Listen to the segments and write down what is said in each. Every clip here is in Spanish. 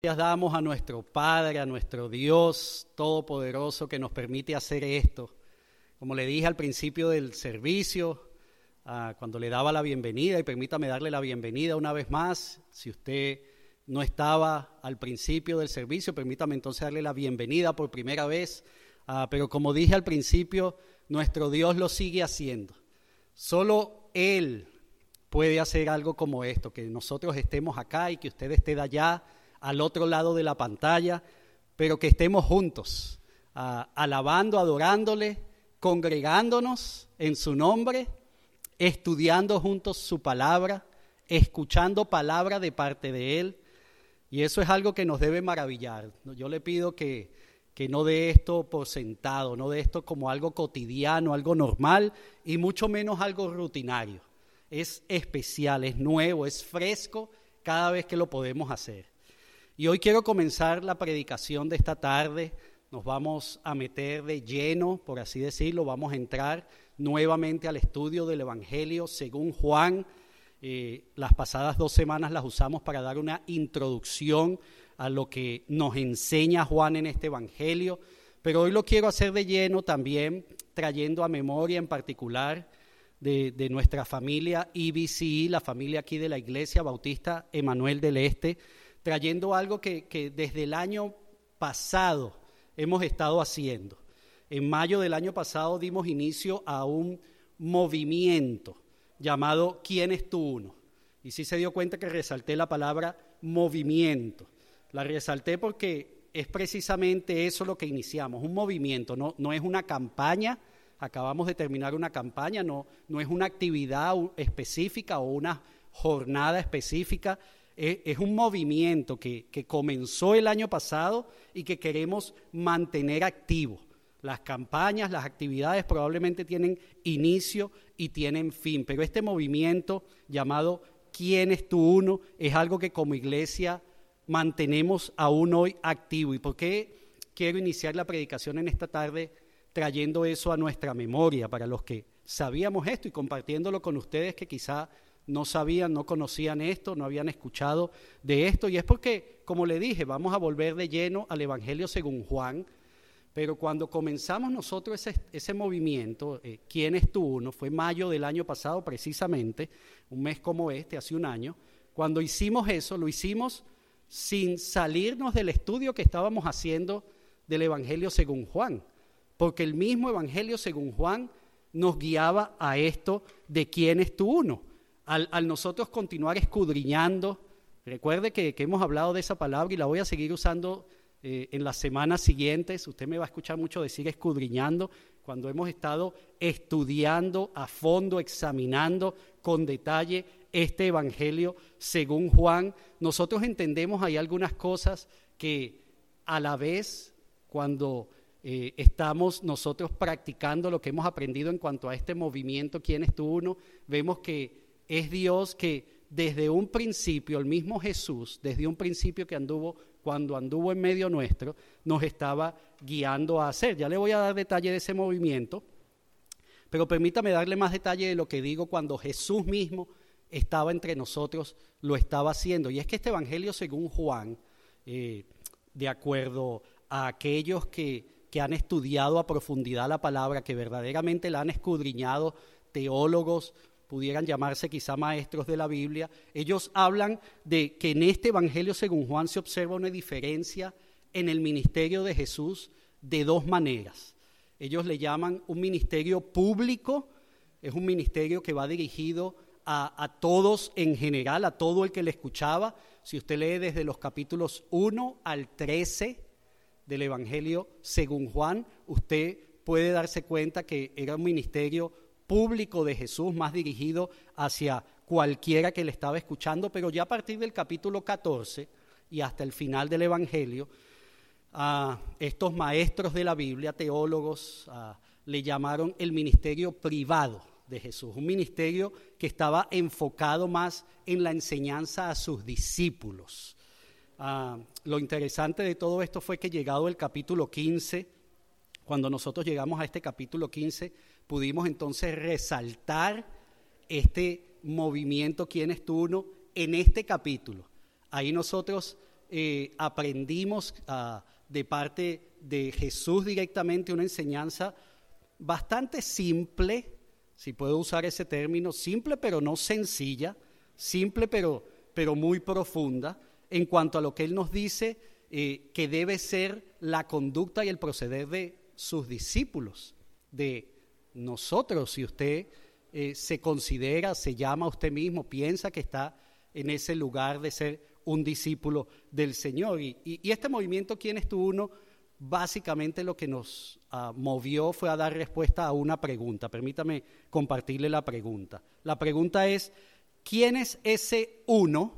Damos a nuestro Padre, a nuestro Dios Todopoderoso que nos permite hacer esto. Como le dije al principio del servicio, ah, cuando le daba la bienvenida, y permítame darle la bienvenida una vez más, si usted no estaba al principio del servicio, permítame entonces darle la bienvenida por primera vez. Ah, pero como dije al principio, nuestro Dios lo sigue haciendo. Solo Él puede hacer algo como esto, que nosotros estemos acá y que usted esté allá al otro lado de la pantalla, pero que estemos juntos, alabando, adorándole, congregándonos en su nombre, estudiando juntos su palabra, escuchando palabra de parte de Él. Y eso es algo que nos debe maravillar. Yo le pido que, que no dé esto por sentado, no dé esto como algo cotidiano, algo normal y mucho menos algo rutinario. Es especial, es nuevo, es fresco cada vez que lo podemos hacer. Y hoy quiero comenzar la predicación de esta tarde. Nos vamos a meter de lleno, por así decirlo, vamos a entrar nuevamente al estudio del Evangelio según Juan. Eh, las pasadas dos semanas las usamos para dar una introducción a lo que nos enseña Juan en este Evangelio, pero hoy lo quiero hacer de lleno también, trayendo a memoria en particular de, nuestra familia IBCI, la familia aquí de la Iglesia Bautista Emanuel del Este, trayendo algo que, desde el año pasado hemos estado haciendo. En mayo del año pasado dimos inicio a un movimiento llamado ¿Quién es tú uno? Y sí se dio cuenta que resalté la palabra movimiento. La resalté porque es precisamente eso lo que iniciamos, un movimiento, no, no es una campaña, acabamos de terminar una campaña, no, no es una actividad específica o una jornada específica, es, un movimiento que, comenzó el año pasado y que queremos mantener activo. Las campañas, las actividades probablemente tienen inicio y tienen fin, pero este movimiento llamado ¿Quién es tu uno? es algo que como iglesia mantenemos aún hoy activo. ¿Y por qué quiero iniciar la predicación en esta tarde trayendo eso a nuestra memoria para los que sabíamos esto y compartiéndolo con ustedes que quizá no sabían, no conocían esto, no habían escuchado de esto. Y es porque, como le dije, vamos a volver de lleno al Evangelio según Juan. Pero cuando comenzamos nosotros ese, movimiento, eh, ¿quién es tú uno? Fue mayo del año pasado precisamente, un mes como este, hace un año. Cuando hicimos eso, lo hicimos sin salirnos del estudio que estábamos haciendo del Evangelio según Juan. Porque el mismo Evangelio según Juan nos guiaba a esto de quién es tú uno al, nosotros continuar escudriñando, recuerde que, hemos hablado de esa palabra y la voy a seguir usando eh, en las semanas siguientes. Usted me va a escuchar mucho decir escudriñando, cuando hemos estado estudiando a fondo, examinando con detalle este Evangelio según Juan, nosotros entendemos hay algunas cosas que a la vez, cuando eh, estamos nosotros practicando lo que hemos aprendido en cuanto a este movimiento, ¿quién es tú uno? Vemos que es Dios que desde un principio, el mismo Jesús, desde un principio que anduvo, cuando anduvo en medio nuestro, nos estaba guiando a hacer. Ya le voy a dar detalle de ese movimiento, pero permítame darle más detalle de lo que digo cuando Jesús mismo estaba entre nosotros, lo estaba haciendo. Y es que este Evangelio, según Juan, eh, de acuerdo a aquellos que, que han estudiado a profundidad la palabra, que verdaderamente la han escudriñado, teólogos, pudieran llamarse quizá maestros de la Biblia, ellos hablan de que en este Evangelio según Juan se observa una diferencia en el ministerio de Jesús de dos maneras. Ellos le llaman un ministerio público, es un ministerio que va dirigido a, todos en general, a todo el que le escuchaba. Si usted lee desde los capítulos 1 al 13 del Evangelio según Juan, usted puede darse cuenta que era un ministerio público de Jesús, más dirigido hacia cualquiera que le estaba escuchando, pero ya a partir del capítulo 14 y hasta el final del Evangelio, a estos maestros de la Biblia, teólogos, le llamaron el ministerio privado de Jesús, un ministerio que estaba enfocado más en la enseñanza a sus discípulos. lo interesante de todo esto fue que llegado el capítulo 15, cuando nosotros llegamos a este capítulo 15, pudimos entonces resaltar este movimiento, quién es tú uno, en este capítulo. Ahí nosotros eh, aprendimos ah, de parte de Jesús directamente una enseñanza bastante simple, si puedo usar ese término, simple pero no sencilla, simple pero, pero muy profunda en cuanto a lo que Él nos dice eh, que debe ser la conducta y el proceder de sus discípulos, de nosotros, si usted eh, se considera, se llama a usted mismo, piensa que está en ese lugar de ser un discípulo del Señor. Y, este movimiento, ¿quién es tú uno? Básicamente lo que nos ah, movió fue a dar respuesta a una pregunta. Permítame compartirle la pregunta. La pregunta es, ¿quién es ese uno?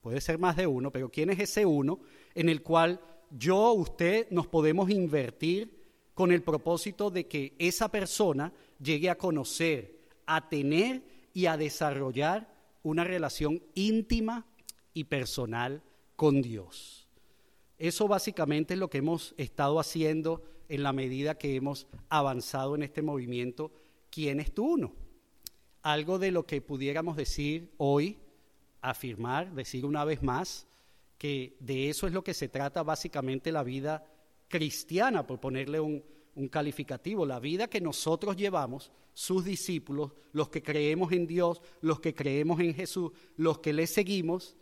Puede ser más de uno, pero ¿quién es ese uno en el cual yo, usted, nos podemos invertir con el propósito de que esa persona llegue a conocer, a tener y a desarrollar una relación íntima y personal con Dios. Eso básicamente es lo que hemos estado haciendo en la medida que hemos avanzado en este movimiento. ¿Quién es tú uno? Algo de lo que pudiéramos decir hoy, afirmar, decir una vez más, que de eso es lo que se trata básicamente la vida cristiana, por ponerle un, calificativo, la vida que nosotros llevamos, sus discípulos, los que creemos en Dios, los que creemos en Jesús, los que le seguimos,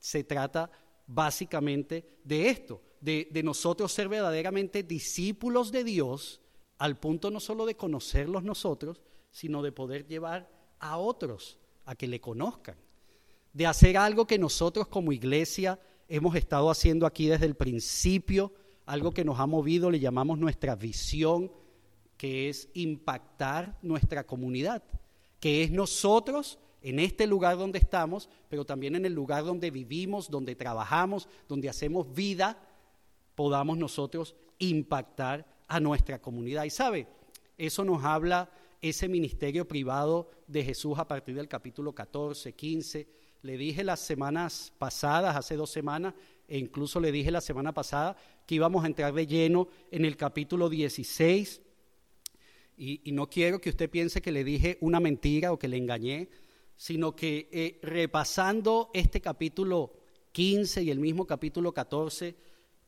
se trata básicamente de esto, de, nosotros ser verdaderamente discípulos de Dios, al punto no solo de conocerlos nosotros, sino de poder llevar a otros a que le conozcan, de hacer algo que nosotros como iglesia hemos estado haciendo aquí desde el principio, algo que nos ha movido, le llamamos nuestra visión, que es impactar nuestra comunidad, que es nosotros en este lugar donde estamos, pero también en el lugar donde vivimos, donde trabajamos, donde hacemos vida, podamos nosotros impactar a nuestra comunidad. Y sabe, eso nos habla ese ministerio privado de Jesús a partir del capítulo 14, 15. Le dije las semanas pasadas, hace dos semanas, e incluso le dije la semana pasada que íbamos a entrar de lleno en el capítulo 16. Y, no quiero que usted piense que le dije una mentira o que le engañé, sino que eh, repasando este capítulo 15 y el mismo capítulo 14,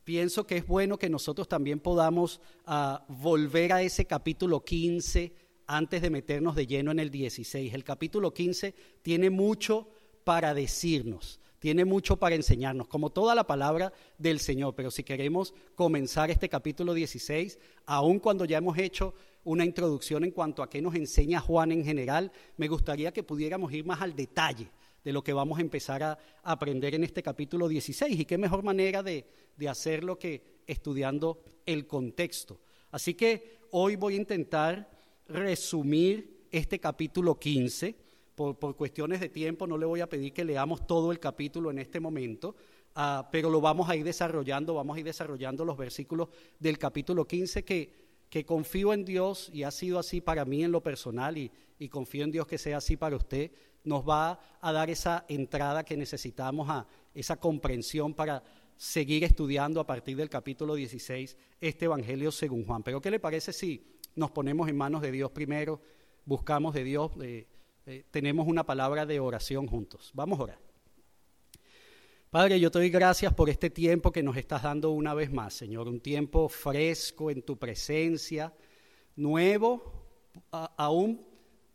pienso que es bueno que nosotros también podamos ah, volver a ese capítulo 15 antes de meternos de lleno en el 16. El capítulo 15 tiene mucho para decirnos tiene mucho para enseñarnos, como toda la palabra del Señor. Pero si queremos comenzar este capítulo 16, aun cuando ya hemos hecho una introducción en cuanto a qué nos enseña Juan en general, me gustaría que pudiéramos ir más al detalle de lo que vamos a empezar a aprender en este capítulo 16. Y qué mejor manera de, de hacerlo que estudiando el contexto. Así que hoy voy a intentar resumir este capítulo 15 por, cuestiones de tiempo no le voy a pedir que leamos todo el capítulo en este momento, ah, pero lo vamos a ir desarrollando, vamos a ir desarrollando los versículos del capítulo 15 que, confío en Dios y ha sido así para mí en lo personal y, confío en Dios que sea así para usted, nos va a dar esa entrada que necesitamos, a esa comprensión para seguir estudiando a partir del capítulo 16 este Evangelio según Juan. Pero ¿qué le parece si nos ponemos en manos de Dios primero, buscamos de Dios? Eh, eh, tenemos una palabra de oración juntos. Vamos a orar. Padre, yo te doy gracias por este tiempo que nos estás dando una vez más, Señor, un tiempo fresco en tu presencia, nuevo, aún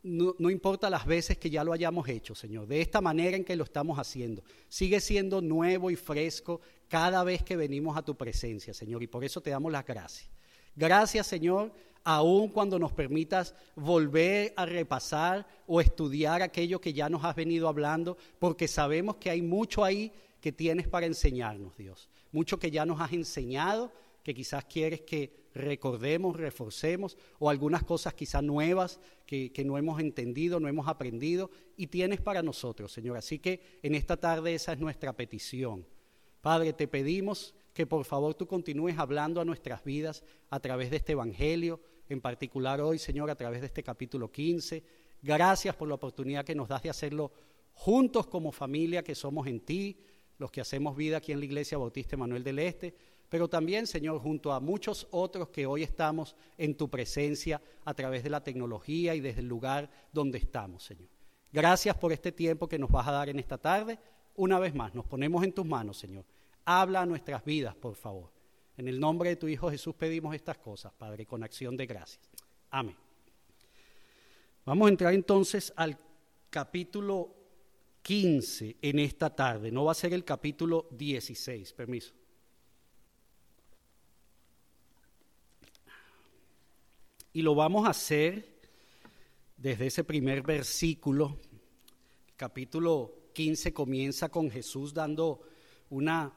no, no, importa las veces que ya lo hayamos hecho, Señor, de esta manera en que lo estamos haciendo. Sigue siendo nuevo y fresco cada vez que venimos a tu presencia, Señor, y por eso te damos las gracias. Gracias, Señor, aun cuando nos permitas volver a repasar o estudiar aquello que ya nos has venido hablando, porque sabemos que hay mucho ahí que tienes para enseñarnos, Dios. Mucho que ya nos has enseñado, que quizás quieres que recordemos, reforcemos, o algunas cosas quizás nuevas que, que, no hemos entendido, no hemos aprendido, y tienes para nosotros, Señor. Así que en esta tarde esa es nuestra petición. Padre, te pedimos que por favor tú continúes hablando a nuestras vidas a través de este Evangelio, en particular hoy, Señor, a través de este capítulo 15. Gracias por la oportunidad que nos das de hacerlo juntos como familia que somos en ti, los que hacemos vida aquí en la Iglesia Bautista Manuel del Este, pero también, Señor, junto a muchos otros que hoy estamos en tu presencia a través de la tecnología y desde el lugar donde estamos, Señor. Gracias por este tiempo que nos vas a dar en esta tarde. Una vez más, nos ponemos en tus manos, Señor Habla a nuestras vidas, por favor. En el nombre de tu Hijo Jesús pedimos estas cosas, Padre, con acción de gracias. Amén. Vamos a entrar entonces al capítulo 15 en esta tarde. No va a ser el capítulo 16. Permiso. Y lo vamos a hacer desde ese primer versículo. El capítulo 15 comienza con Jesús dando una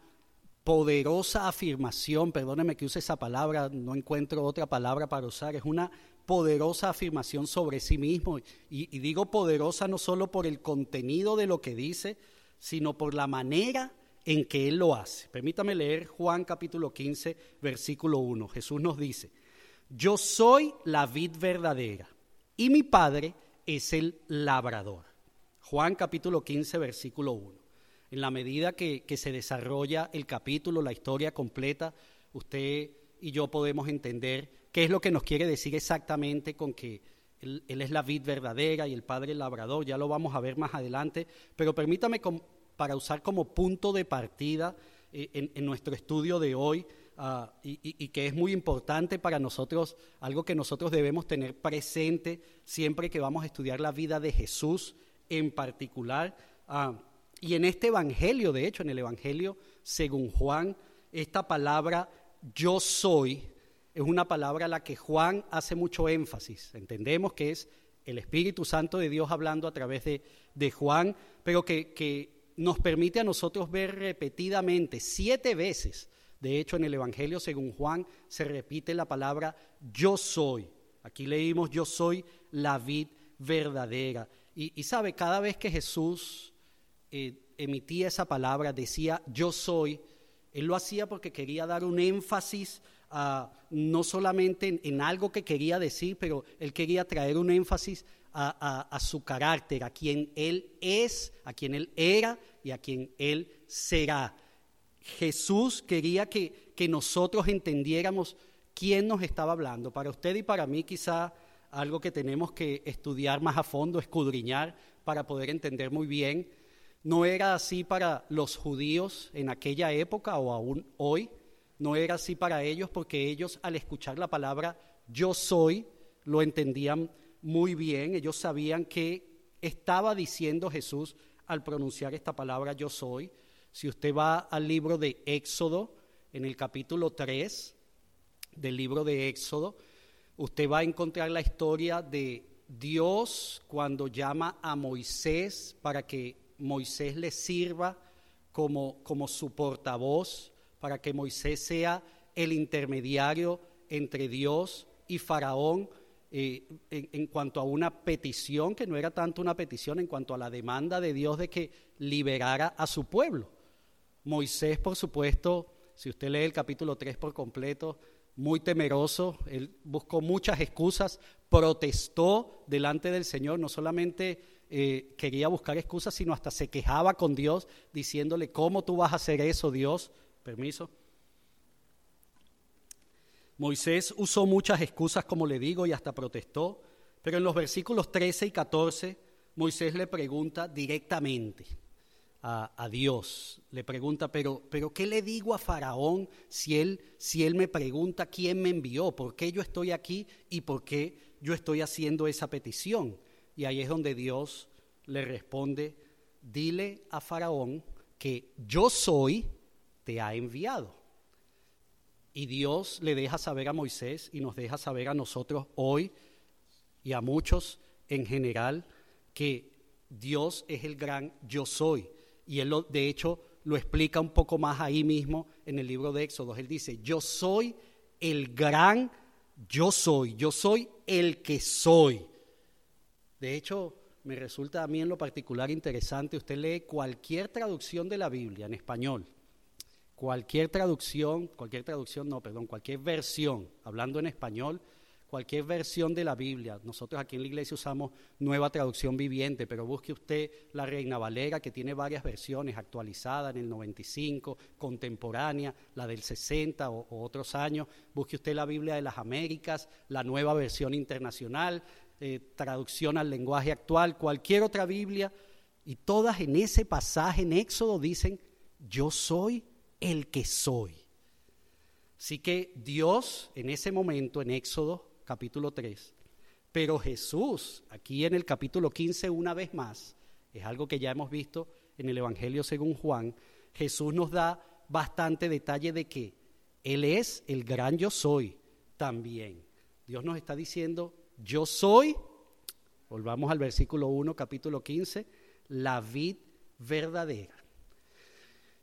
poderosa afirmación, perdóneme que use esa palabra, no encuentro otra palabra para usar, es una poderosa afirmación sobre sí mismo. Y, digo poderosa no solo por el contenido de lo que dice, sino por la manera en que Él lo hace. Permítame leer Juan capítulo 15, versículo 1. Jesús nos dice, yo soy la vid verdadera y mi Padre es el labrador. Juan capítulo 15, versículo 1 en la medida que, se desarrolla el capítulo, la historia completa, usted y yo podemos entender qué es lo que nos quiere decir exactamente con que él, es la vid verdadera y el Padre labrador, ya lo vamos a ver más adelante, pero permítame para usar como punto de partida eh, en, nuestro estudio de hoy, ah, y, que es muy importante para nosotros, algo que nosotros debemos tener presente siempre que vamos a estudiar la vida de Jesús en particular. Uh, y en este Evangelio, de hecho, en el Evangelio según Juan, esta palabra yo soy es una palabra a la que Juan hace mucho énfasis. Entendemos que es el Espíritu Santo de Dios hablando a través de, de Juan, pero que, que nos permite a nosotros ver repetidamente, siete veces, de hecho en el Evangelio según Juan se repite la palabra yo soy. Aquí leímos yo soy la vid verdadera. Y, y sabe, cada vez que Jesús eh, emitía esa palabra, decía yo soy, él lo hacía porque quería dar un énfasis no solamente en, algo que quería decir, pero él quería traer un énfasis a, su carácter, a quien él es, a quien él era y a quien él será. Jesús quería que, que nosotros entendiéramos quién nos estaba hablando. Para usted y para mí quizá algo que tenemos que estudiar más a fondo, escudriñar, para poder entender muy bien no era así para los judíos en aquella época o aún hoy. No era así para ellos porque ellos al escuchar la palabra yo soy lo entendían muy bien. Ellos sabían que estaba diciendo Jesús al pronunciar esta palabra yo soy. Si usted va al libro de Éxodo, en el capítulo 3 del libro de Éxodo, usted va a encontrar la historia de Dios cuando llama a Moisés para que Moisés le sirva como, como su portavoz, para que Moisés sea el intermediario entre Dios y Faraón eh, en, cuanto a una petición, que no era tanto una petición, en cuanto a la demanda de Dios de que liberara a su pueblo. Moisés, por supuesto, si usted lee el capítulo 3 por completo, muy temeroso, él buscó muchas excusas, protestó delante del Señor, no solamente eh, quería buscar excusas, sino hasta se quejaba con Dios diciéndole, ¿cómo tú vas a hacer eso, Dios? Permiso. Moisés usó muchas excusas, como le digo, y hasta protestó, pero en los versículos 13 y 14, Moisés le pregunta directamente a, Dios, le pregunta, pero, pero ¿qué le digo a Faraón si él, si él me pregunta quién me envió, por qué yo estoy aquí y por qué yo estoy haciendo esa petición? Y ahí es donde Dios le responde, dile a Faraón que yo soy, te ha enviado. Y Dios le deja saber a Moisés y nos deja saber a nosotros hoy y a muchos en general que Dios es el gran yo soy. Y él de hecho lo explica un poco más ahí mismo en el libro de Éxodo. Él dice, yo soy el gran yo soy, yo soy el que soy. De hecho, me resulta a mí en lo particular interesante, usted lee cualquier traducción de la Biblia en español, cualquier traducción, cualquier traducción, no, perdón, cualquier versión, hablando en español, cualquier versión de la Biblia. Nosotros aquí en la iglesia usamos nueva traducción viviente, pero busque usted la Reina Valera, que tiene varias versiones, actualizada en el 95, contemporánea, la del 60 o, o otros años. Busque usted la Biblia de las Américas, la nueva versión internacional, eh, traducción al lenguaje actual, cualquier otra Biblia, y todas en ese pasaje en Éxodo dicen, yo soy el que soy. Así que Dios en ese momento, en Éxodo capítulo 3, pero Jesús, aquí en el capítulo 15 una vez más, es algo que ya hemos visto en el Evangelio según Juan, Jesús nos da bastante detalle de que Él es el gran yo soy también. Dios nos está diciendo, yo soy, volvamos al versículo 1, capítulo 15, la vid verdadera.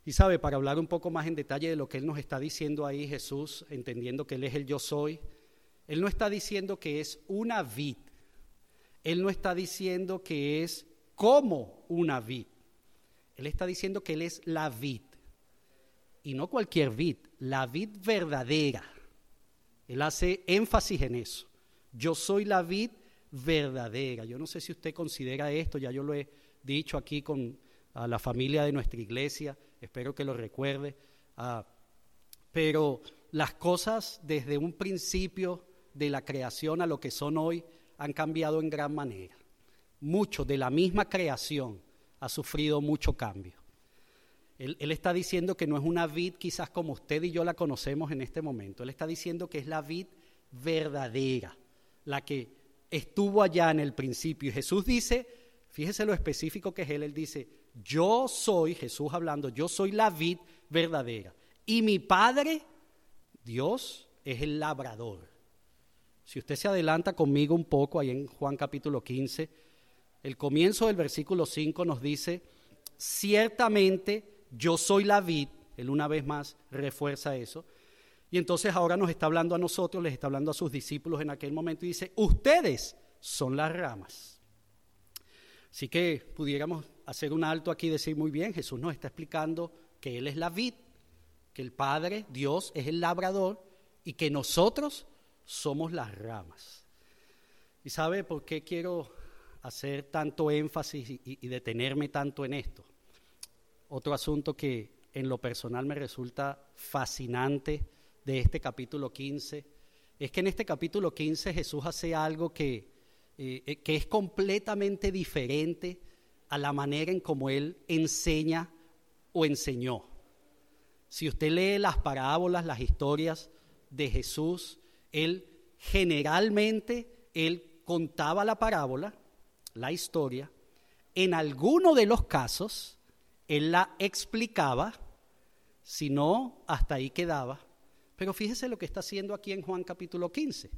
Y sabe, para hablar un poco más en detalle de lo que Él nos está diciendo ahí, Jesús, entendiendo que Él es el yo soy, Él no está diciendo que es una vid, Él no está diciendo que es como una vid, Él está diciendo que Él es la vid, y no cualquier vid, la vid verdadera. Él hace énfasis en eso. Yo soy la vid verdadera. Yo no sé si usted considera esto, ya yo lo he dicho aquí con la familia de nuestra iglesia, espero que lo recuerde. Ah, pero las cosas desde un principio de la creación a lo que son hoy han cambiado en gran manera. Mucho de la misma creación ha sufrido mucho cambio. Él, está diciendo que no es una vid quizás como usted y yo la conocemos en este momento. Él está diciendo que es la vid verdadera, la que estuvo allá en el principio. Y Jesús dice, fíjese lo específico que es Él, Él dice, yo soy, Jesús hablando, yo soy la vid verdadera. Y mi Padre, Dios, es el labrador. Si usted se adelanta conmigo un poco, ahí en Juan capítulo 15, el comienzo del versículo 5 nos dice, ciertamente yo soy la vid, él una vez más refuerza eso, y entonces ahora nos está hablando a nosotros, les está hablando a sus discípulos en aquel momento y dice, ustedes son las ramas. Así que pudiéramos hacer un alto aquí y decir muy bien, Jesús nos está explicando que Él es la vid, que el Padre, Dios, es el labrador y que nosotros somos las ramas. ¿Y sabe por qué quiero hacer tanto énfasis y, y detenerme tanto en esto? Otro asunto que en lo personal me resulta fascinante de este capítulo 15 es que en este capítulo 15 Jesús hace algo que, eh, que es completamente diferente a la manera en cómo Él enseña o enseñó. Si usted lee las parábolas, las historias de Jesús, Él generalmente, Él contaba la parábola, la historia, en alguno de los casos, Él la explicaba, si no, hasta ahí quedaba pero fíjese lo que está haciendo aquí en Juan capítulo 15.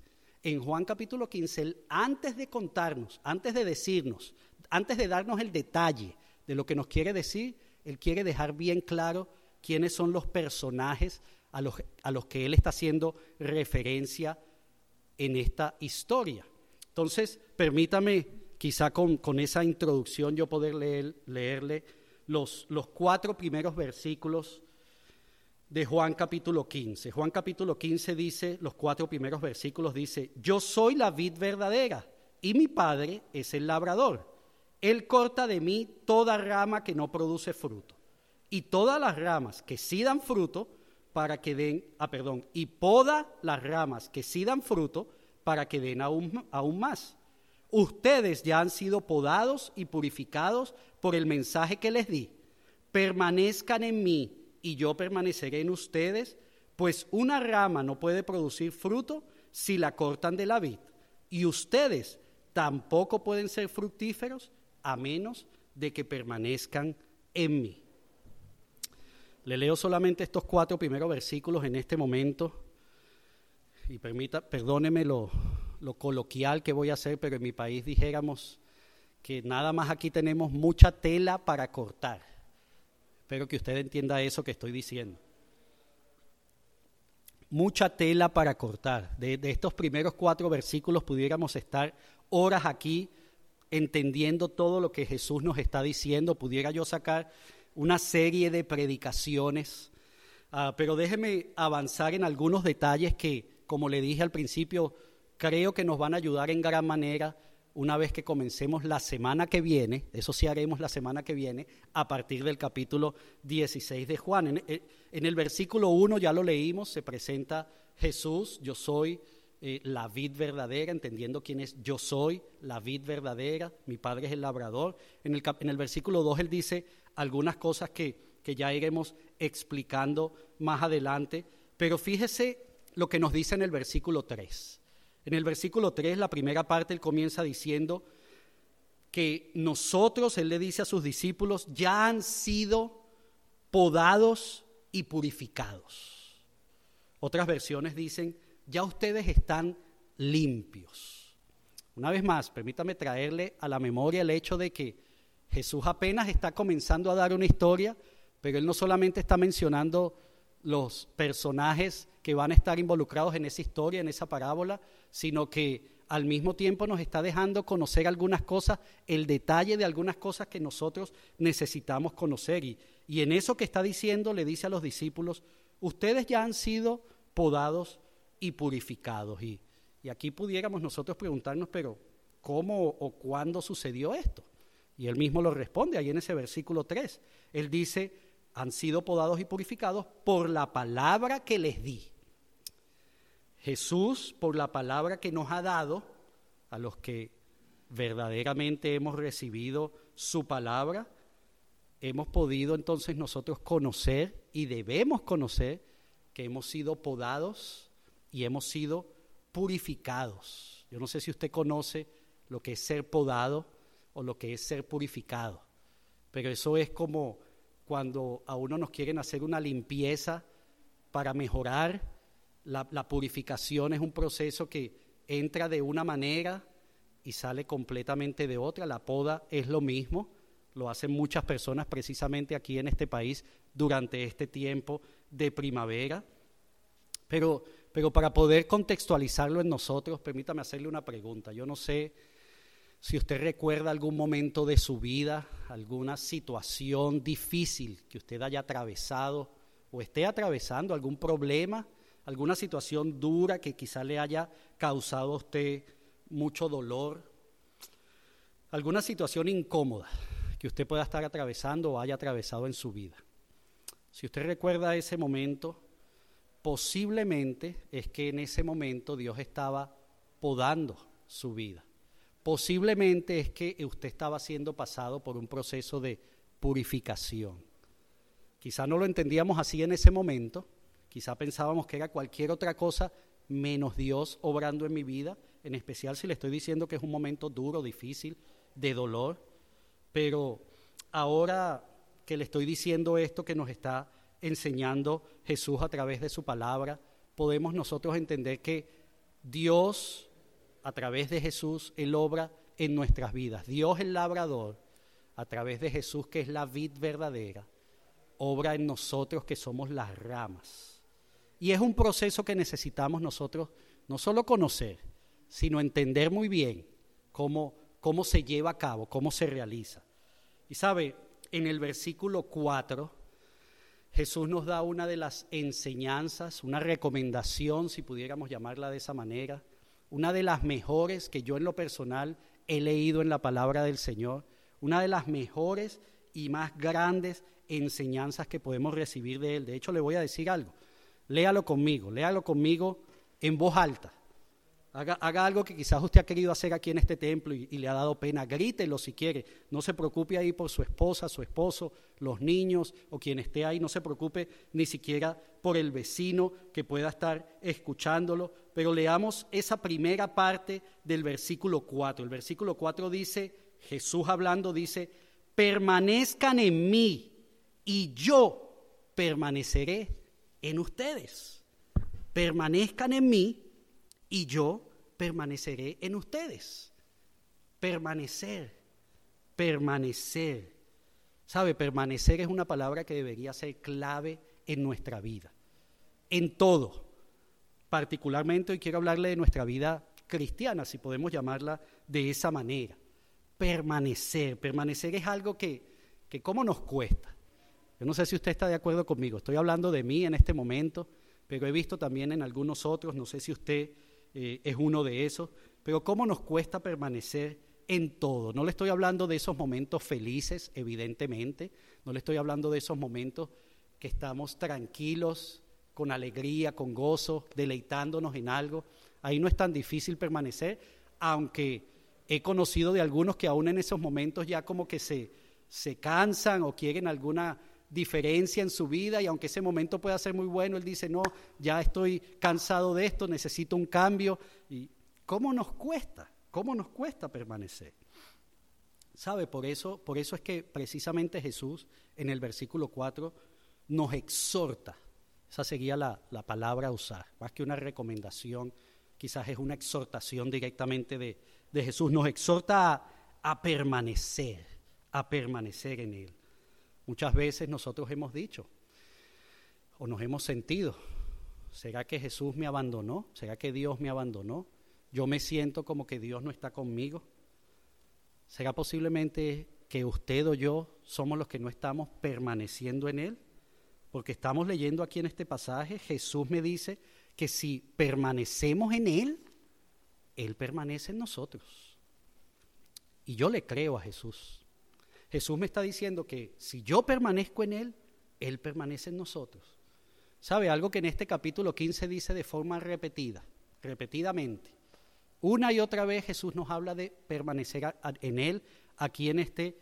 En Juan capítulo 15, él, antes de contarnos, antes de decirnos, antes de darnos el detalle de lo que nos quiere decir, él quiere dejar bien claro quiénes son los personajes a los, a los que él está haciendo referencia en esta historia. Entonces, permítame quizá con, con esa introducción yo poder leer, leerle los, los cuatro primeros versículos de Juan capítulo 15. Juan capítulo 15 dice, los cuatro primeros versículos dice, yo soy la vid verdadera y mi padre es el labrador. Él corta de mí toda rama que no produce fruto y todas las ramas que sí dan fruto para que den, ah, perdón, y poda las ramas que sí dan fruto para que den aún, aún más. Ustedes ya han sido podados y purificados por el mensaje que les di. Permanezcan en mí y yo permaneceré en ustedes, pues una rama no puede producir fruto si la cortan de la vid, y ustedes tampoco pueden ser fructíferos a menos de que permanezcan en mí. Le leo solamente estos cuatro primeros versículos en este momento y permita, perdóneme lo, lo coloquial que voy a hacer, pero en mi país dijéramos que nada más aquí tenemos mucha tela para cortar. Espero que usted entienda eso que estoy diciendo. Mucha tela para cortar. De, estos primeros cuatro versículos pudiéramos estar horas aquí entendiendo todo lo que Jesús nos está diciendo. Pudiera yo sacar una serie de predicaciones, ah, pero déjeme avanzar en algunos detalles que, como le dije al principio, creo que nos van a ayudar en gran manera una vez que comencemos la semana que viene, eso sí haremos la semana que viene, a partir del capítulo 16 de Juan. En, eh, el versículo 1 ya lo leímos, se presenta Jesús, yo soy eh, la vid verdadera, entendiendo quién es yo soy la vid verdadera, mi padre es el labrador. En el, en el versículo 2 él dice algunas cosas que, que ya iremos explicando más adelante, pero fíjese lo que nos dice en el versículo 3. En el versículo 3, la primera parte, él comienza diciendo que nosotros, él le dice a sus discípulos, ya han sido podados y purificados. Otras versiones dicen, ya ustedes están limpios. Una vez más, permítame traerle a la memoria el hecho de que Jesús apenas está comenzando a dar una historia, pero él no solamente está mencionando los personajes que van a estar involucrados en esa historia, en esa parábola, sino que al mismo tiempo nos está dejando conocer algunas cosas, el detalle de algunas cosas que nosotros necesitamos conocer. Y, y en eso que está diciendo le dice a los discípulos, ustedes ya han sido podados y purificados. Y, y aquí pudiéramos nosotros preguntarnos, pero ¿cómo o cuándo sucedió esto? Y él mismo lo responde ahí en ese versículo 3. Él dice, han sido podados y purificados por la palabra que les di. Jesús, por la palabra que nos ha dado, a los que verdaderamente hemos recibido su palabra, hemos podido entonces nosotros conocer y debemos conocer que hemos sido podados y hemos sido purificados. Yo no sé si usted conoce lo que es ser podado o lo que es ser purificado, pero eso es como cuando a uno nos quieren hacer una limpieza para mejorar la, purificación es un proceso que entra de una manera y sale completamente de otra. La poda es lo mismo, lo hacen muchas personas precisamente aquí en este país durante este tiempo de primavera. Pero, pero para poder contextualizarlo en nosotros, permítame hacerle una pregunta. Yo no sé si usted recuerda algún momento de su vida, alguna situación difícil que usted haya atravesado o esté atravesando, algún problema alguna situación dura que quizá le haya causado a usted mucho dolor, alguna situación incómoda que usted pueda estar atravesando o haya atravesado en su vida. Si usted recuerda ese momento, posiblemente es que en ese momento Dios estaba podando su vida. Posiblemente es que usted estaba siendo pasado por un proceso de purificación. Quizá no lo entendíamos así en ese momento, Quizá pensábamos que era cualquier otra cosa menos Dios obrando en mi vida, en especial si le estoy diciendo que es un momento duro, difícil, de dolor. Pero ahora que le estoy diciendo esto que nos está enseñando Jesús a través de su palabra, podemos nosotros entender que Dios, a través de Jesús, Él obra en nuestras vidas. Dios el labrador, a través de Jesús, que es la vid verdadera, obra en nosotros que somos las ramas. Y es un proceso que necesitamos nosotros no solo conocer, sino entender muy bien cómo, cómo se lleva a cabo, cómo se realiza. Y sabe, en el versículo 4, Jesús nos da una de las enseñanzas, una recomendación, si pudiéramos llamarla de esa manera, una de las mejores que yo en lo personal he leído en la palabra del Señor, una de las mejores y más grandes enseñanzas que podemos recibir de Él. De hecho, le voy a decir algo. Léalo conmigo, léalo conmigo en voz alta. Haga, algo que quizás usted ha querido hacer aquí en este templo y, le ha dado pena. Grítelo si quiere. No se preocupe ahí por su esposa, su esposo, los niños o quien esté ahí. No se preocupe ni siquiera por el vecino que pueda estar escuchándolo. Pero leamos esa primera parte del versículo 4. El versículo 4 dice, Jesús hablando dice, permanezcan en mí y yo permaneceré en ustedes. Permanezcan en mí y yo permaneceré en ustedes. Permanecer, permanecer. ¿Sabe? Permanecer es una palabra que debería ser clave en nuestra vida, en todo. Particularmente hoy quiero hablarle de nuestra vida cristiana, si podemos llamarla de esa manera. Permanecer, permanecer es algo que, que ¿cómo nos cuesta? Yo no sé si usted está de acuerdo conmigo, estoy hablando de mí en este momento, pero he visto también en algunos otros, no sé si usted eh, es uno de esos, pero cómo nos cuesta permanecer en todo. No le estoy hablando de esos momentos felices, evidentemente, no le estoy hablando de esos momentos que estamos tranquilos, con alegría, con gozo, deleitándonos en algo. Ahí no es tan difícil permanecer, aunque he conocido de algunos que aún en esos momentos ya como que se, se cansan o quieren alguna diferencia en su vida y aunque ese momento pueda ser muy bueno, él dice, no, ya estoy cansado de esto, necesito un cambio. ¿Y cómo nos cuesta? ¿Cómo nos cuesta permanecer? ¿Sabe? Por eso, por eso es que precisamente Jesús en el versículo 4 nos exhorta. Esa sería la, palabra a usar, más que una recomendación, quizás es una exhortación directamente de, Jesús. Nos exhorta a permanecer, a permanecer en Él. Muchas veces nosotros hemos dicho o nos hemos sentido, ¿será que Jesús me abandonó? ¿Será que Dios me abandonó? Yo me siento como que Dios no está conmigo. ¿Será posiblemente que usted o yo somos los que no estamos permaneciendo en Él? Porque estamos leyendo aquí en este pasaje, Jesús me dice que si permanecemos en Él, Él permanece en nosotros. Y yo le creo a Jesús. Jesús me está diciendo que si yo permanezco en Él, Él permanece en nosotros. ¿Sabe algo que en este capítulo 15 dice de forma repetida, repetidamente? Una y otra vez Jesús nos habla de permanecer en Él aquí en este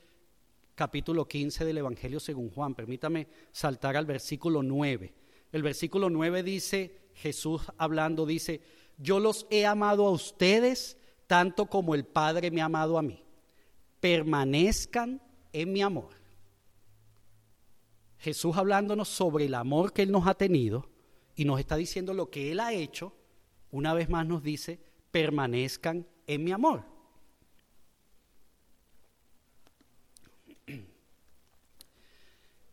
capítulo 15 del Evangelio según Juan. Permítame saltar al versículo 9. El versículo 9 dice, Jesús hablando, dice, yo los he amado a ustedes tanto como el Padre me ha amado a mí. Permanezcan en mi amor. Jesús hablándonos sobre el amor que Él nos ha tenido y nos está diciendo lo que Él ha hecho, una vez más nos dice, permanezcan en mi amor.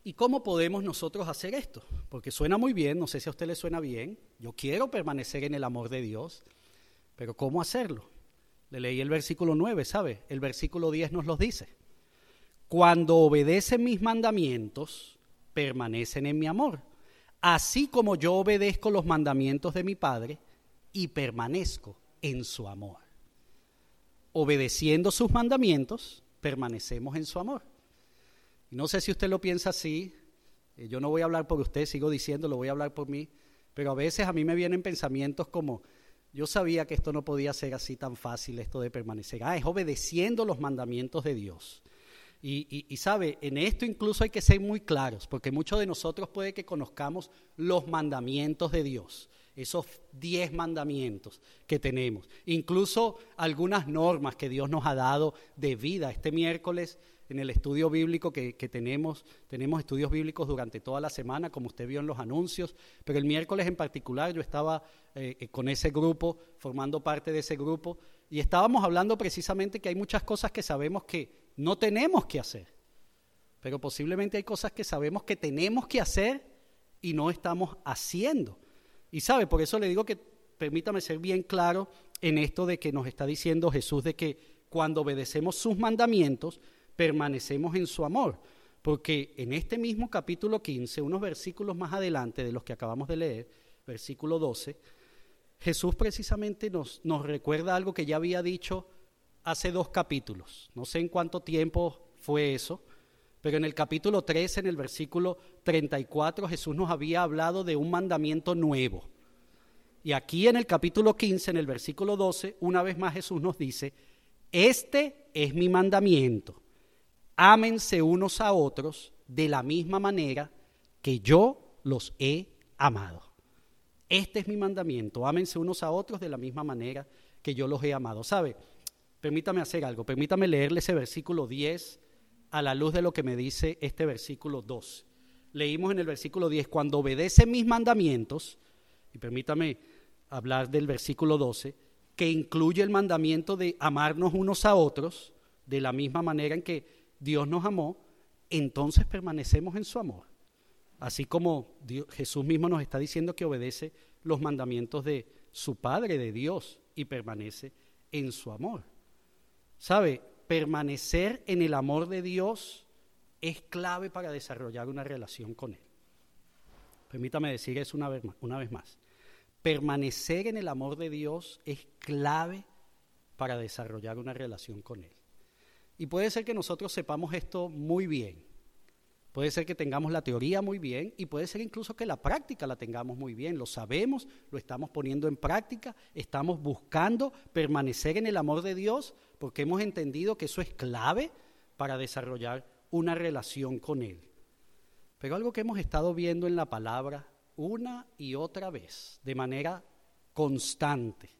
¿Y cómo podemos nosotros hacer esto? Porque suena muy bien, no sé si a usted le suena bien, yo quiero permanecer en el amor de Dios, pero ¿cómo hacerlo? Le leí el versículo 9, ¿sabe? El versículo 10 nos lo dice. Cuando obedecen mis mandamientos, permanecen en mi amor, así como yo obedezco los mandamientos de mi Padre y permanezco en su amor. Obedeciendo sus mandamientos, permanecemos en su amor. Y no sé si usted lo piensa así, eh, yo no voy a hablar por usted, sigo diciendo, lo voy a hablar por mí, pero a veces a mí me vienen pensamientos como, yo sabía que esto no podía ser así tan fácil, esto de permanecer. Ah, es obedeciendo los mandamientos de Dios. Y, sabe, en esto incluso hay que ser muy claros, porque muchos de nosotros puede que conozcamos los mandamientos de Dios, esos diez mandamientos que tenemos, incluso algunas normas que Dios nos ha dado de vida. Este miércoles en el estudio bíblico que, tenemos, tenemos estudios bíblicos durante toda la semana, como usted vio en los anuncios, pero el miércoles en particular yo estaba eh, eh, con ese grupo, formando parte de ese grupo, y estábamos hablando precisamente que hay muchas cosas que sabemos que no tenemos que hacer. Pero posiblemente hay cosas que sabemos que tenemos que hacer y no estamos haciendo. Y sabe, por eso le digo que permítame ser bien claro en esto de que nos está diciendo Jesús de que cuando obedecemos sus mandamientos, permanecemos en su amor. Porque en este mismo capítulo 15, unos versículos más adelante de los que acabamos de leer, versículo 12, Jesús precisamente nos, nos recuerda algo que ya había dicho hace dos capítulos. No sé en cuánto tiempo fue eso, pero en el capítulo 13, en el versículo 34, Jesús nos había hablado de un mandamiento nuevo. Y aquí en el capítulo 15, en el versículo 12, una vez más Jesús nos dice, este es mi mandamiento, ámense unos a otros de la misma manera que yo los he amado. Este es mi mandamiento, ámense unos a otros de la misma manera que yo los he amado. ¿Sabe? Permítame hacer algo, permítame leerle ese versículo 10 a la luz de lo que me dice este versículo 2. Leímos en el versículo 10, cuando obedece mis mandamientos, y permítame hablar del versículo 12, que incluye el mandamiento de amarnos unos a otros de la misma manera en que Dios nos amó, entonces permanecemos en su amor. Así como Jesús mismo nos está diciendo que obedece los mandamientos de su Padre, de Dios, y permanece en su amor. ¿Sabe? Permanecer en el amor de Dios es clave para desarrollar una relación con Él. Permítame decir eso una vez, más, una vez más. Permanecer en el amor de Dios es clave para desarrollar una relación con Él. Y puede ser que nosotros sepamos esto muy bien, Puede ser que tengamos la teoría muy bien y puede ser incluso que la práctica la tengamos muy bien. Lo sabemos, lo estamos poniendo en práctica, estamos buscando permanecer en el amor de Dios porque hemos entendido que eso es clave para desarrollar una relación con Él. Pero algo que hemos estado viendo en la palabra una y otra vez, de manera constante,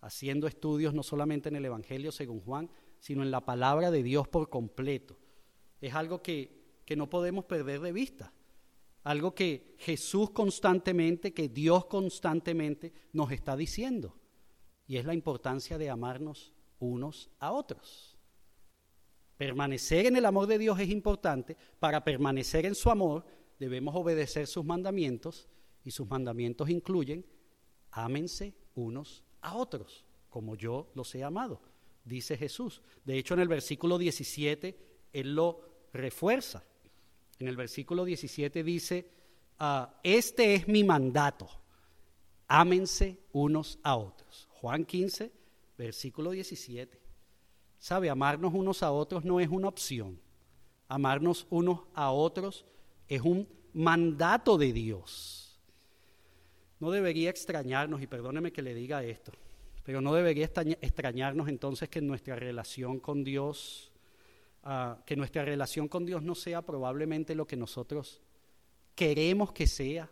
haciendo estudios no solamente en el Evangelio según Juan, sino en la palabra de Dios por completo. Es algo que, que no podemos perder de vista. Algo que Jesús constantemente, que Dios constantemente nos está diciendo. Y es la importancia de amarnos unos a otros. Permanecer en el amor de Dios es importante. Para permanecer en su amor debemos obedecer sus mandamientos y sus mandamientos incluyen ámense unos a otros, como yo los he amado, dice Jesús. De hecho, en el versículo 17, Él lo refuerza. En el versículo 17 dice, ah, este es mi mandato, ámense unos a otros. Juan 15, versículo 17. Sabe, amarnos unos a otros no es una opción. Amarnos unos a otros es un mandato de Dios. No debería extrañarnos, y perdóneme que le diga esto, pero no debería extrañarnos entonces que nuestra relación con Dios, que nuestra relación con Dios no sea probablemente lo que nosotros queremos que sea,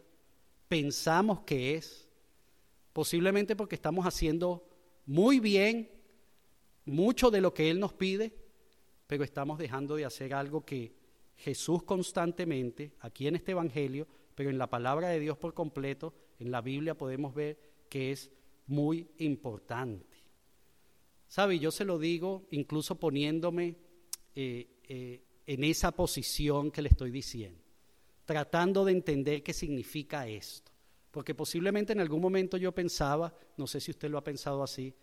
pensamos que es, posiblemente porque estamos haciendo muy bien mucho de lo que Él nos pide, pero estamos dejando de hacer algo que Jesús constantemente, aquí en este Evangelio, pero en la palabra de Dios por completo, en la Biblia podemos ver que es muy importante. ¿Sabe? Yo se lo digo incluso poniéndome eh, eh, en esa posición que le estoy diciendo, tratando de entender qué significa esto. Porque posiblemente en algún momento yo pensaba, no sé si usted lo ha pensado así,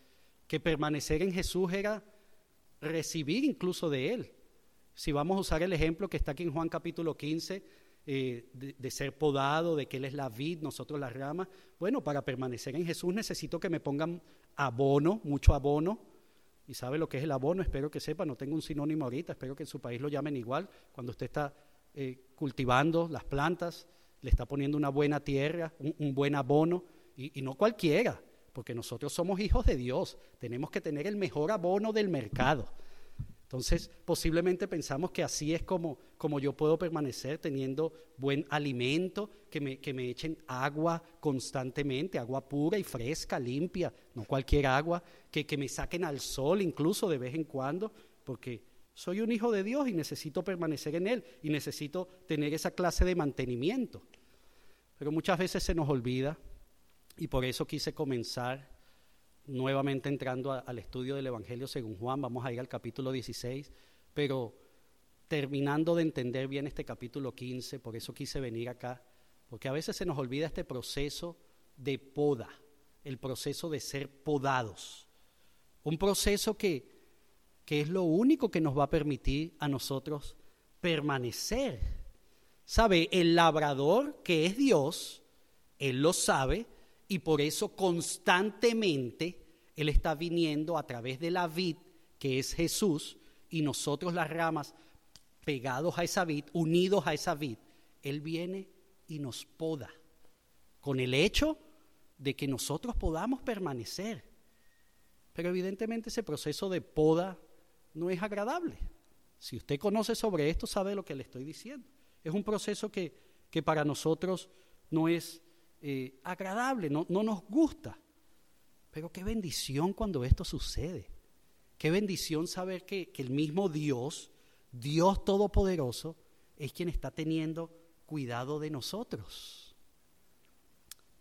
que permanecer en Jesús era recibir incluso de Él. Si vamos a usar el ejemplo que está aquí en Juan capítulo 15, eh, de, ser podado, de que Él es la vid, nosotros las ramas, bueno, para permanecer en Jesús necesito que me pongan abono, mucho abono. ¿Y sabe lo que es el abono? Espero que sepa, no tengo un sinónimo ahorita, espero que en su país lo llamen igual. Cuando usted está eh, cultivando las plantas, le está poniendo una buena tierra, un, buen abono, y no cualquiera porque nosotros somos hijos de Dios, tenemos que tener el mejor abono del mercado. Entonces, posiblemente pensamos que así es como, como yo puedo permanecer teniendo buen alimento, que me, que me echen agua constantemente, agua pura y fresca, limpia, no cualquier agua, que, que me saquen al sol incluso de vez en cuando, porque soy un hijo de Dios y necesito permanecer en Él y necesito tener esa clase de mantenimiento. Pero muchas veces se nos olvida y por eso quise comenzar nuevamente entrando al estudio del Evangelio según Juan. Vamos a ir al capítulo 16, pero terminando de entender bien este capítulo 15, por eso quise venir acá, porque a veces se nos olvida este proceso de poda, el proceso de ser podados. Un proceso que, que es lo único que nos va a permitir a nosotros permanecer. ¿Sabe? El labrador que es Dios, Él lo sabe, y por eso constantemente Él está viniendo a través de la vid, que es Jesús, y nosotros las ramas pegados a esa vid, unidos a esa vid. Él viene y nos poda, con el hecho de que nosotros podamos permanecer. Pero evidentemente ese proceso de poda no es agradable. Si usted conoce sobre esto, sabe lo que le estoy diciendo. Es un proceso que, que para nosotros no es eh, agradable, no, no nos gusta. Pero qué bendición cuando esto sucede. Qué bendición saber que, que el mismo Dios, Dios Todopoderoso, es quien está teniendo cuidado de nosotros.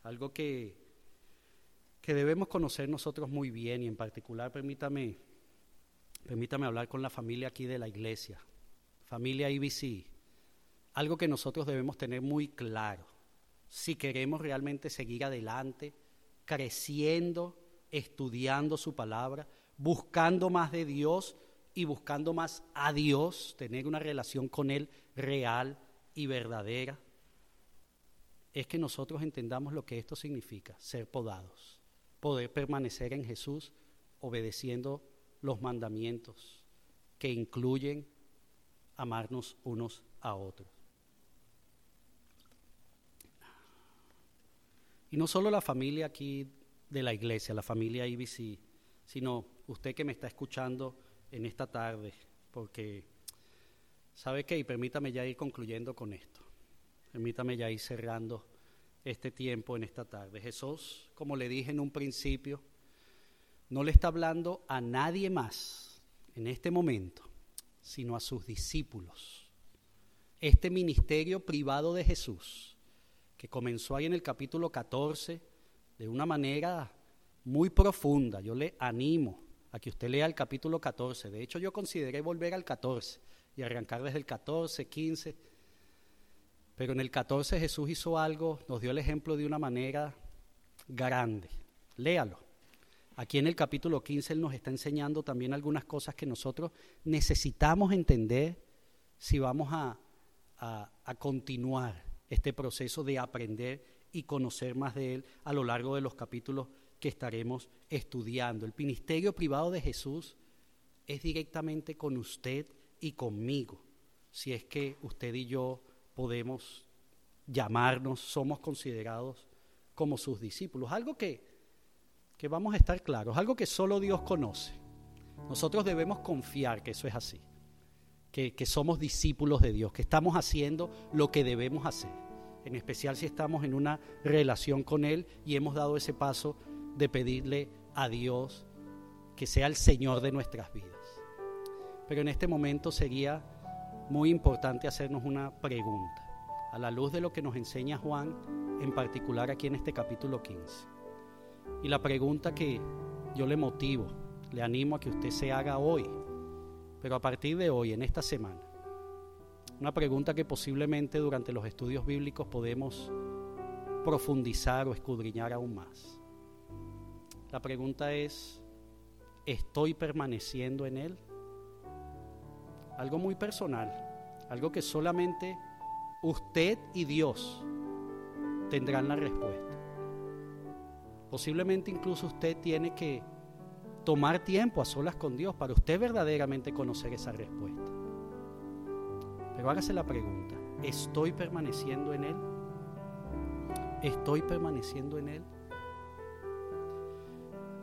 Algo que, que debemos conocer nosotros muy bien y en particular permítame, permítame hablar con la familia aquí de la iglesia, familia IBC. Algo que nosotros debemos tener muy claro si queremos realmente seguir adelante, creciendo, estudiando su palabra, buscando más de Dios y buscando más a Dios, tener una relación con Él real y verdadera, es que nosotros entendamos lo que esto significa, ser podados, poder permanecer en Jesús obedeciendo los mandamientos que incluyen amarnos unos a otros. No solo la familia aquí de la iglesia, la familia IBC, sino usted que me está escuchando en esta tarde, porque sabe que, y permítame ya ir concluyendo con esto, Permítame ya ir cerrando este tiempo en esta tarde. Jesús, como le dije en un principio, no le está hablando a nadie más en este momento, sino a sus discípulos. Este ministerio privado de Jesús, que comenzó ahí en el capítulo 14, de una manera muy profunda. Yo le animo a que usted lea el capítulo 14. De hecho, yo consideré volver al 14 y arrancar desde el 14, 15. Pero en el 14 Jesús hizo algo, nos dio el ejemplo de una manera grande. Léalo. Aquí en el capítulo 15 Él nos está enseñando también algunas cosas que nosotros necesitamos entender si vamos a, a, a continuar este proceso de aprender y conocer más de Él a lo largo de los capítulos que estaremos estudiando. El ministerio privado de Jesús es directamente con usted y conmigo, si es que usted y yo podemos llamarnos, somos considerados como sus discípulos. Algo que, que vamos a estar claros, algo que solo Dios conoce. Nosotros debemos confiar que eso es así, que, somos discípulos de Dios, que estamos haciendo lo que debemos hacer, en especial si estamos en una relación con Él y hemos dado ese paso de pedirle a Dios que sea el Señor de nuestras vidas. Pero en este momento sería muy importante hacernos una pregunta, a la luz de lo que nos enseña Juan, en particular aquí en este capítulo 15. Y la pregunta que yo le motivo, le animo a que usted se haga hoy, pero a partir de hoy, en esta semana, una pregunta que posiblemente durante los estudios bíblicos podemos profundizar o escudriñar aún más. La pregunta es, ¿estoy permaneciendo en Él? Algo muy personal, algo que solamente usted y Dios tendrán la respuesta. Posiblemente incluso usted tiene que tomar tiempo a solas con Dios para usted verdaderamente conocer esa respuesta. Pero hágase la pregunta, ¿estoy permaneciendo en Él? ¿Estoy permaneciendo en Él?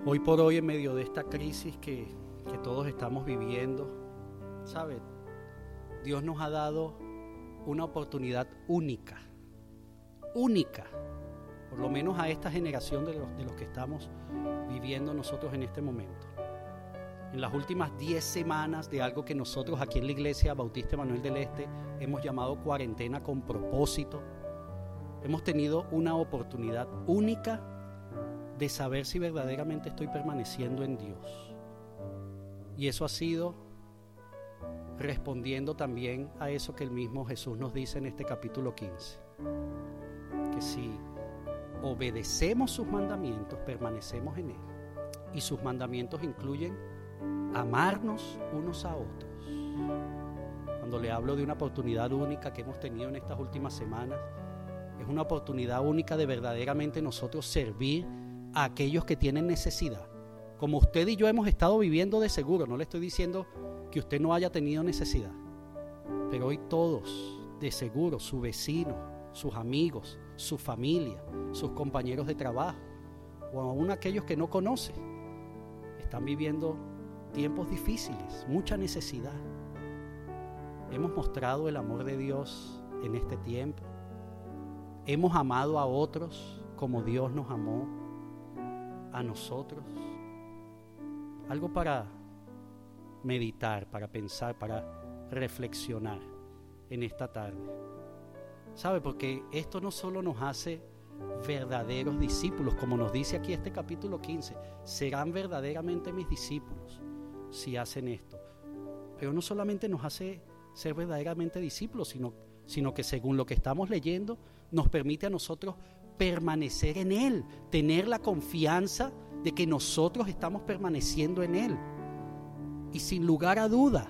Hoy por hoy, en medio de esta crisis que, que todos estamos viviendo, ¿sabe? Dios nos ha dado una oportunidad única, única, por lo menos a esta generación de los, de los que estamos viviendo nosotros en este momento. En las últimas 10 semanas de algo que nosotros aquí en la Iglesia Bautista Manuel del Este hemos llamado cuarentena con propósito, hemos tenido una oportunidad única de saber si verdaderamente estoy permaneciendo en Dios. Y eso ha sido respondiendo también a eso que el mismo Jesús nos dice en este capítulo 15. Que si obedecemos sus mandamientos, permanecemos en Él. Y sus mandamientos incluyen amarnos unos a otros. Cuando le hablo de una oportunidad única que hemos tenido en estas últimas semanas, es una oportunidad única de verdaderamente nosotros servir a aquellos que tienen necesidad. Como usted y yo hemos estado viviendo de seguro, no le estoy diciendo que usted no haya tenido necesidad, pero hoy todos, de seguro, su vecino, sus amigos, su familia, sus compañeros de trabajo, o aún aquellos que no conoce, están viviendo tiempos difíciles, mucha necesidad. Hemos mostrado el amor de Dios en este tiempo. Hemos amado a otros como Dios nos amó a nosotros. Algo para meditar, para pensar, para reflexionar en esta tarde. ¿Sabe? Porque esto no solo nos hace verdaderos discípulos, como nos dice aquí este capítulo 15, serán verdaderamente mis discípulos si hacen esto. Pero no solamente nos hace ser verdaderamente discípulos, sino, sino que según lo que estamos leyendo, nos permite a nosotros permanecer en Él, tener la confianza de que nosotros estamos permaneciendo en Él. Y sin lugar a duda,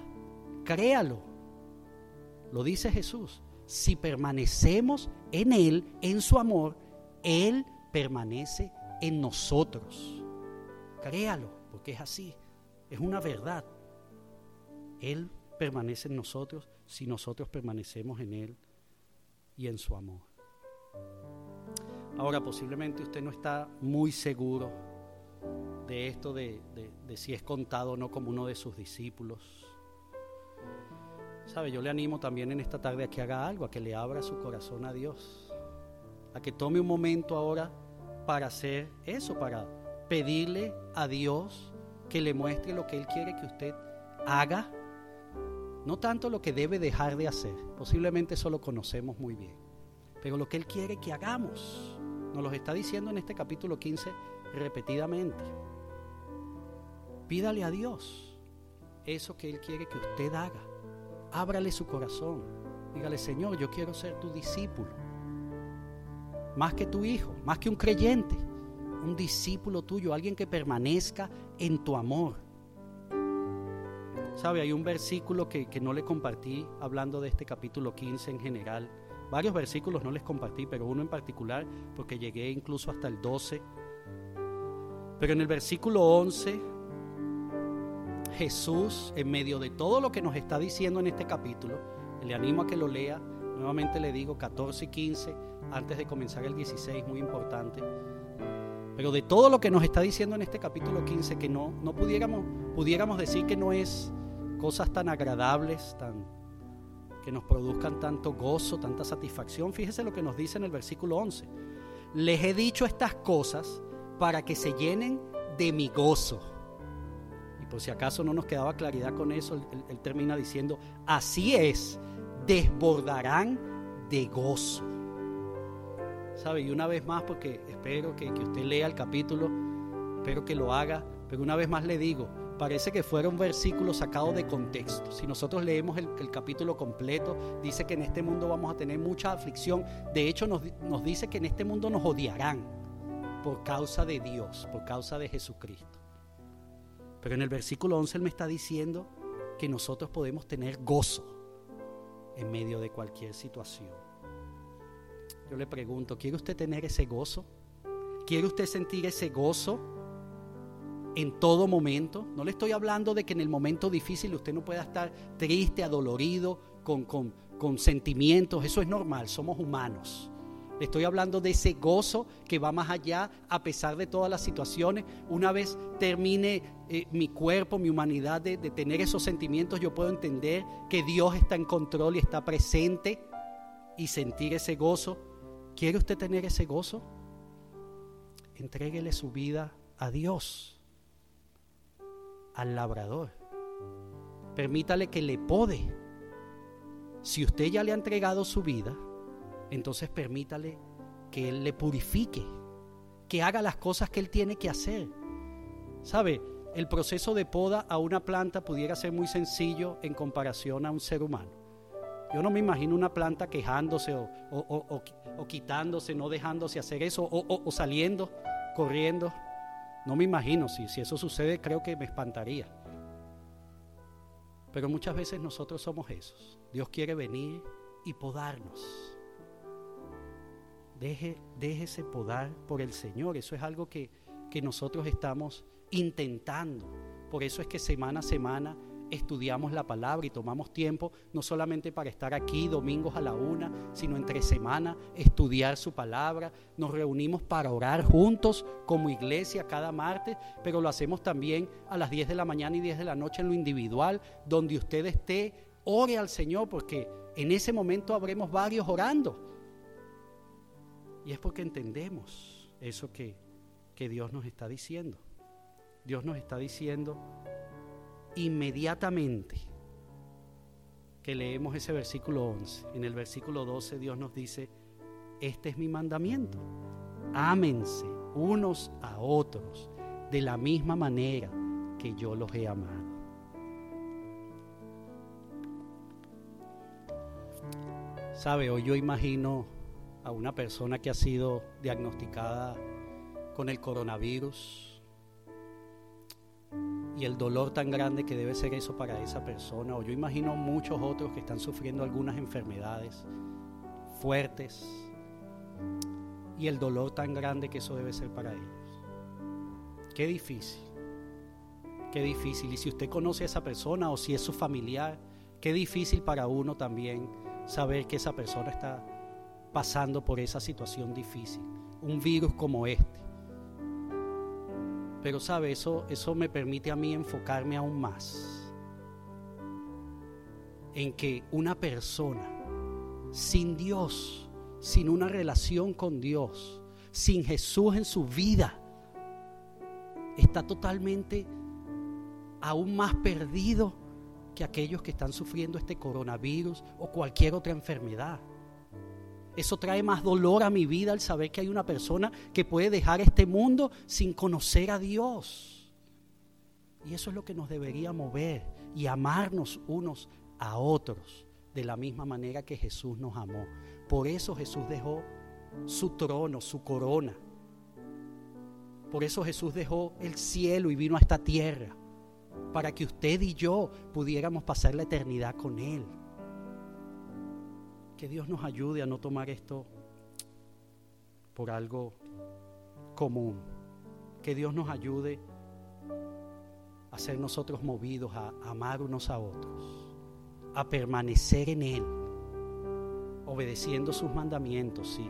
créalo, lo dice Jesús, si permanecemos en Él, en su amor, Él permanece en nosotros. Créalo, porque es así, es una verdad. Él permanece en nosotros si nosotros permanecemos en Él y en su amor. Ahora, posiblemente usted no está muy seguro de esto, de, si es contado o no como uno de sus discípulos. ¿Sabe? Yo le animo también en esta tarde a que haga algo, a que le abra su corazón a Dios. A que tome un momento ahora para hacer eso, para pedirle a Dios que le muestre lo que Él quiere que usted haga. No tanto lo que debe dejar de hacer, posiblemente eso lo conocemos muy bien, pero lo que Él quiere que hagamos. Nos lo está diciendo en este capítulo 15 repetidamente. Pídale a Dios eso que Él quiere que usted haga. Ábrale su corazón. Dígale, Señor, yo quiero ser tu discípulo. Más que tu hijo, más que un creyente. Un discípulo tuyo, alguien que permanezca en tu amor. ¿Sabe? Hay un versículo que, que, no le compartí hablando de este capítulo 15 en general. Varios versículos no les compartí, pero uno en particular, porque llegué incluso hasta el 12. Pero en el versículo 11 Jesús, en medio de todo lo que nos está diciendo en este capítulo, le animo a que lo lea, nuevamente le digo 14 y 15, antes de comenzar el 16, muy importante. Pero de todo lo que nos está diciendo en este capítulo 15, que no, no pudiéramos, pudiéramos decir que no es cosas tan agradables, tan, que nos produzcan tanto gozo, tanta satisfacción. Fíjese lo que nos dice en el versículo 11. Les he dicho estas cosas para que se llenen de mi gozo por si acaso no nos quedaba claridad con eso, él, termina diciendo, así es, desbordarán de gozo. ¿Sabe? Y una vez más, porque espero que, usted lea el capítulo, espero que lo haga, pero una vez más le digo, parece que fueron versículos sacados de contexto. Si nosotros leemos el, capítulo completo, dice que en este mundo vamos a tener mucha aflicción. De hecho, nos dice que en este mundo nos odiarán por causa de Dios, por causa de Jesucristo. Pero en el versículo 11 Él me está diciendo que nosotros podemos tener gozo en medio de cualquier situación. Yo le pregunto, ¿quiere usted tener ese gozo? ¿Quiere usted sentir ese gozo en todo momento? No le estoy hablando de que en el momento difícil usted no pueda estar triste, adolorido, con, con, con sentimientos. Eso es normal, somos humanos. Le estoy hablando de ese gozo que va más allá a pesar de todas las situaciones. Una vez termine eh, mi cuerpo, mi humanidad de, tener esos sentimientos, yo puedo entender que Dios está en control y está presente y sentir ese gozo. ¿Quiere usted tener ese gozo? Entréguele su vida a Dios, al labrador. Permítale que le pode. Si usted ya le ha entregado su vida, entonces permítale que Él le purifique, que haga las cosas que Él tiene que hacer. ¿Sabe? El proceso de poda a una planta pudiera ser muy sencillo en comparación a un ser humano. Yo no me imagino una planta quejándose o, quitándose, no dejándose hacer eso, o, saliendo, corriendo. No me imagino, si, si eso sucede creo que me espantaría. Pero muchas veces nosotros somos esos. Dios quiere venir y podarnos Deje, déjese podar por el Señor. Eso es algo que, que nosotros estamos intentando. Por eso es que semana a semana estudiamos la palabra y tomamos tiempo no solamente para estar aquí domingos a la una, sino entre semana estudiar su palabra. Nos reunimos para orar juntos como iglesia cada martes, pero lo hacemos también a las 10 de la mañana y 10 de la noche en lo individual, donde usted esté, ore al Señor, porque en ese momento habremos varios orando. Y es porque entendemos eso que, que Dios nos está diciendo. Dios nos está diciendo inmediatamente que leemos ese versículo 11. En el versículo 12 Dios nos dice, este es mi mandamiento. Ámense unos a otros de la misma manera que yo los he amado. Sabe, hoy yo imagino a una persona que ha sido diagnosticada con el coronavirus y el dolor tan grande que debe ser eso para esa persona, o yo imagino muchos otros que están sufriendo algunas enfermedades fuertes y el dolor tan grande que eso debe ser para ellos. Qué difícil, qué difícil. Y si usted conoce a esa persona o si es su familiar, qué difícil para uno también saber que esa persona está pasando por esa situación difícil, un virus como este. Pero sabe, eso, eso me permite a mí enfocarme aún más en que una persona sin Dios, sin una relación con Dios, sin Jesús en su vida, está totalmente aún más perdido que aquellos que están sufriendo este coronavirus o cualquier otra enfermedad. Eso trae más dolor a mi vida al saber que hay una persona que puede dejar este mundo sin conocer a Dios. Y eso es lo que nos debería mover y amarnos unos a otros de la misma manera que Jesús nos amó. Por eso Jesús dejó su trono, su corona. Por eso Jesús dejó el cielo y vino a esta tierra, para que usted y yo pudiéramos pasar la eternidad con Él. Que Dios nos ayude a no tomar esto por algo común. Que Dios nos ayude a ser nosotros movidos a amar unos a otros, a permanecer en Él, obedeciendo sus mandamientos, sí,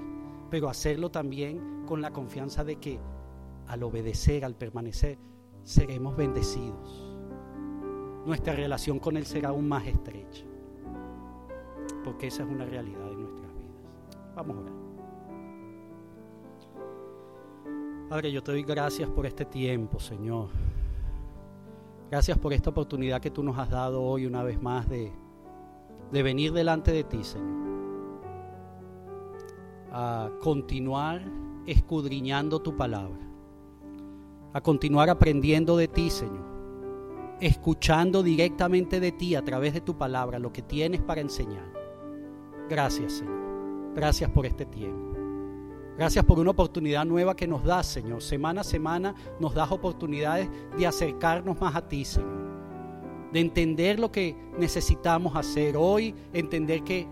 pero hacerlo también con la confianza de que al obedecer, al permanecer, seremos bendecidos. Nuestra relación con Él será aún más estrecha, porque esa es una realidad de nuestras vidas. Vamos a orar. Padre, yo te doy gracias por este tiempo, Señor. Gracias por esta oportunidad que tú nos has dado hoy una vez más de, de venir delante de ti, Señor. A continuar escudriñando tu palabra. A continuar aprendiendo de ti, Señor. Escuchando directamente de ti a través de tu palabra lo que tienes para enseñar. Gracias, Señor. Gracias por este tiempo. Gracias por una oportunidad nueva que nos das, Señor. Semana a semana nos das oportunidades de acercarnos más a ti, Señor. De entender lo que necesitamos hacer hoy, entender que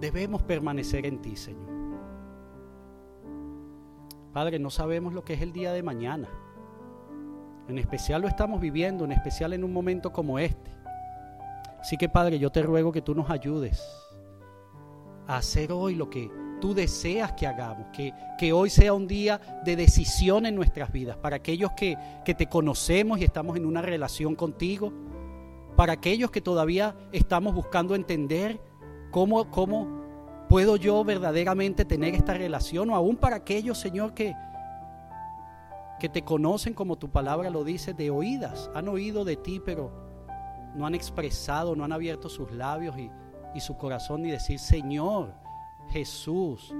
debemos permanecer en ti, Señor. Padre, no sabemos lo que es el día de mañana. En especial lo estamos viviendo, en especial en un momento como este. Así que Padre, yo te ruego que tú nos ayudes hacer hoy lo que tú deseas que hagamos, que, que, hoy sea un día de decisión en nuestras vidas, para aquellos que, que te conocemos y estamos en una relación contigo, para aquellos que todavía estamos buscando entender cómo, cómo puedo yo verdaderamente tener esta relación, o aún para aquellos, Señor, que, que te conocen como tu palabra lo dice, de oídas, han oído de ti, pero no han expresado, no han abierto sus labios y, y su corazón y decir, Señor, Jesús,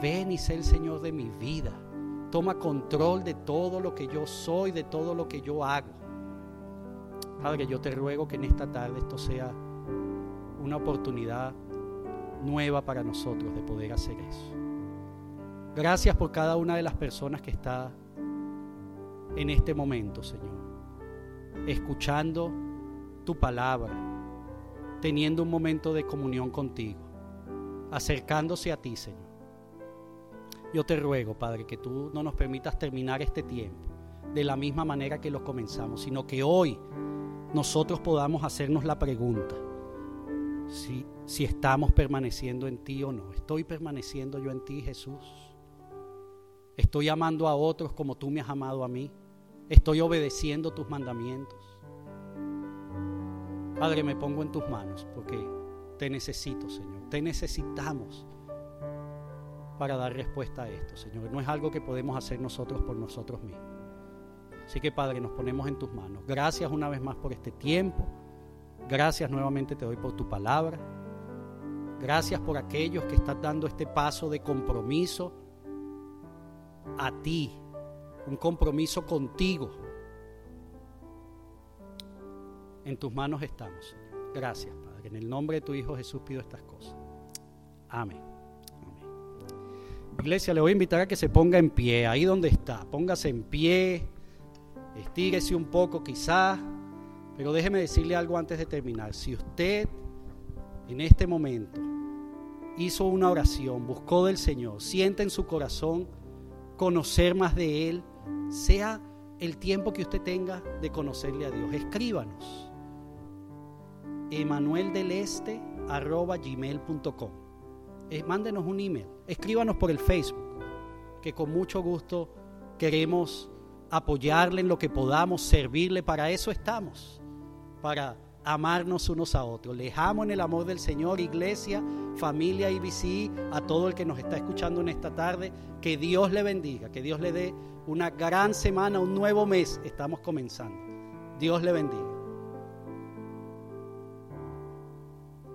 ven y sé el Señor de mi vida. Toma control de todo lo que yo soy, de todo lo que yo hago. Padre, yo te ruego que en esta tarde esto sea una oportunidad nueva para nosotros de poder hacer eso. Gracias por cada una de las personas que está en este momento, Señor. Escuchando tu palabra, teniendo un momento de comunión contigo acercándose a ti, Señor. Yo te ruego, Padre, que tú no nos permitas terminar este tiempo de la misma manera que lo comenzamos, sino que hoy nosotros podamos hacernos la pregunta si, si estamos permaneciendo en ti o no. ¿Estoy permaneciendo yo en ti, Jesús? ¿Estoy amando a otros como tú me has amado a mí? ¿Estoy obedeciendo tus mandamientos? Padre, me pongo en tus manos porque te necesito, Señor. Te necesitamos para dar respuesta a esto, Señor. No es algo que podemos hacer nosotros por nosotros mismos. Así que, Padre, nos ponemos en tus manos. Gracias una vez más por este tiempo. Gracias nuevamente te doy por tu palabra. Gracias por aquellos que están dando este paso de compromiso a ti. Un compromiso contigo. En tus manos estamos, Señor. Gracias, Padre. En el nombre de tu Hijo Jesús pido estas cosas. Amén. Iglesia, le voy a invitar a que se ponga en pie, ahí donde está. Póngase en pie, estírese un poco quizás, pero déjeme decirle algo antes de terminar. Si usted en este momento hizo una oración, buscó del Señor, siente en su corazón conocer más de Él, sea el tiempo que usted tenga de conocerle a Dios, escríbanos emanueldeleste.gmail.com eh, Mándenos un email, escríbanos por el Facebook, que con mucho gusto queremos apoyarle en lo que podamos, servirle, para eso estamos, para amarnos unos a otros. Les en el amor del Señor, iglesia, familia IBC, a todo el que nos está escuchando en esta tarde. Que Dios le bendiga, que Dios le dé una gran semana, un nuevo mes. Estamos comenzando. Dios le bendiga.